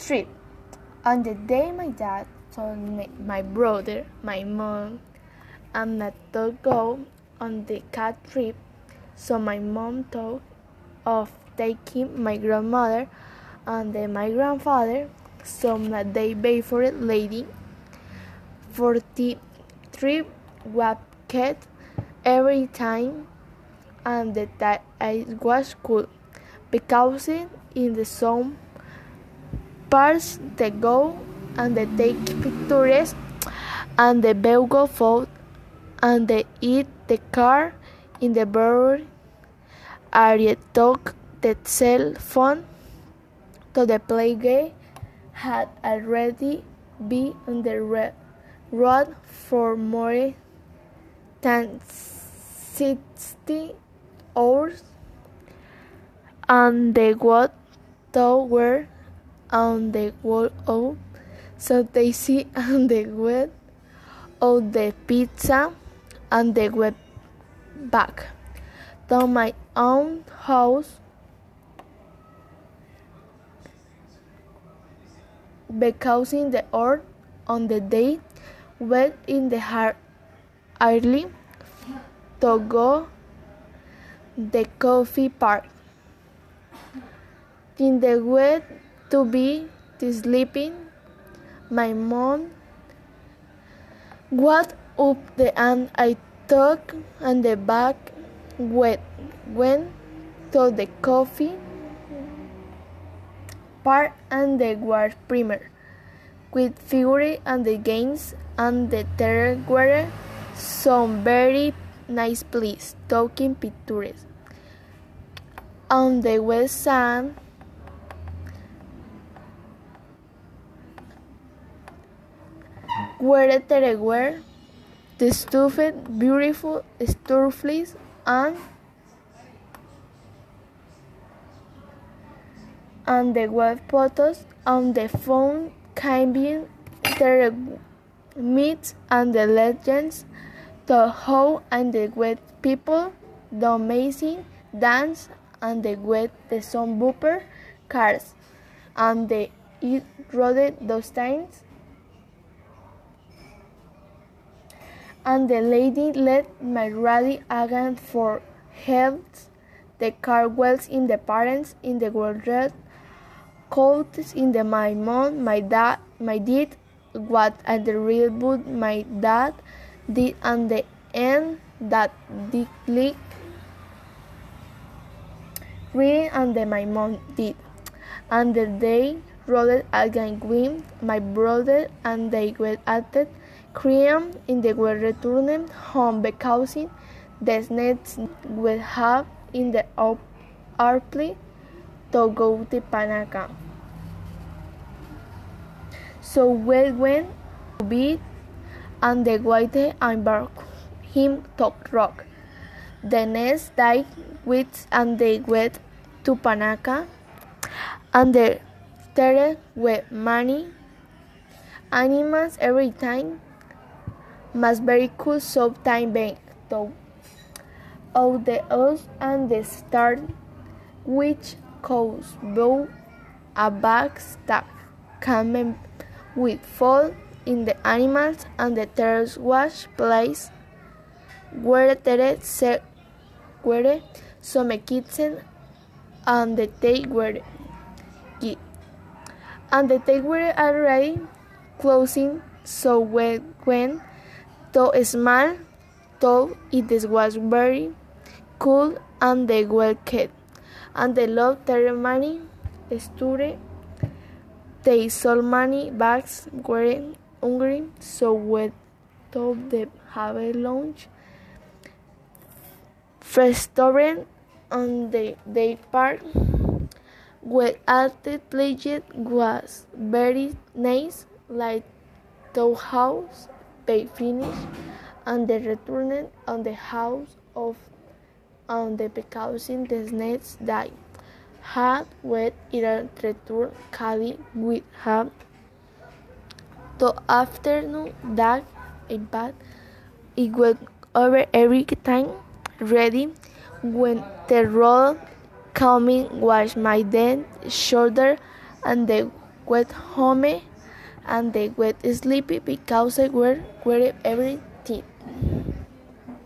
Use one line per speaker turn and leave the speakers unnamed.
trip. On the day my dad told me, my brother, my mom, and not to go on the cat trip, so my mom thought of taking my grandmother and then my grandfather, so that they pay for it lady. For the trip was kept every time and that it was cool. Because in the some parts they go and they take pictures and they go food and they eat the car in the bird area talk the cell phone to the play game had already been on the road for more than 60 hours and the what tower on the wall of so they see on the web of the pizza and the web back. To my own house because in the earth on the day went in the heart early to go the coffee park in the way to be sleeping. My mom got up the and I took and the back went went to the coffee part and the war primer with fury and the games and the terror were some very nice place talking pictures. On the west side where there were the stuffed beautiful starfleas and and the web photos on the phone climbing their myths and the legends, the how and the wet people, the amazing dance and the wet the sun bumper cars, and the it rode those times. And the lady led my rally again for helps the car wells in the parents in the world coats in the my mom, my dad, my did what at the real boot my dad did and the end that the click reading and the my mom did. And the day rode again with my brother and they were at it cream in the were returned home because the nets will have in the airplane to go to Panaca. So we went to beat and the white embark him to rock. The next day with and they went to Panaca and the there were many animals every time must very cool time bank though. Of the earth and the star which cause both a back stack coming with fall in the animals and the terrace wash place where there se were some kitchen and the take were and the take were already closing so when when to small though it was very cool and the well kept. And the love ceremony sture they sold money bags were hungry so we to the have a lunch. Restaurant on the day park where at the place was very nice like the house they finished and they returned on the house of on the precaution the next day had with either return Cali with him the afternoon that in bad it was over every time ready when the road coming was my then shoulder and the went home and they were sleepy because they were, were everything.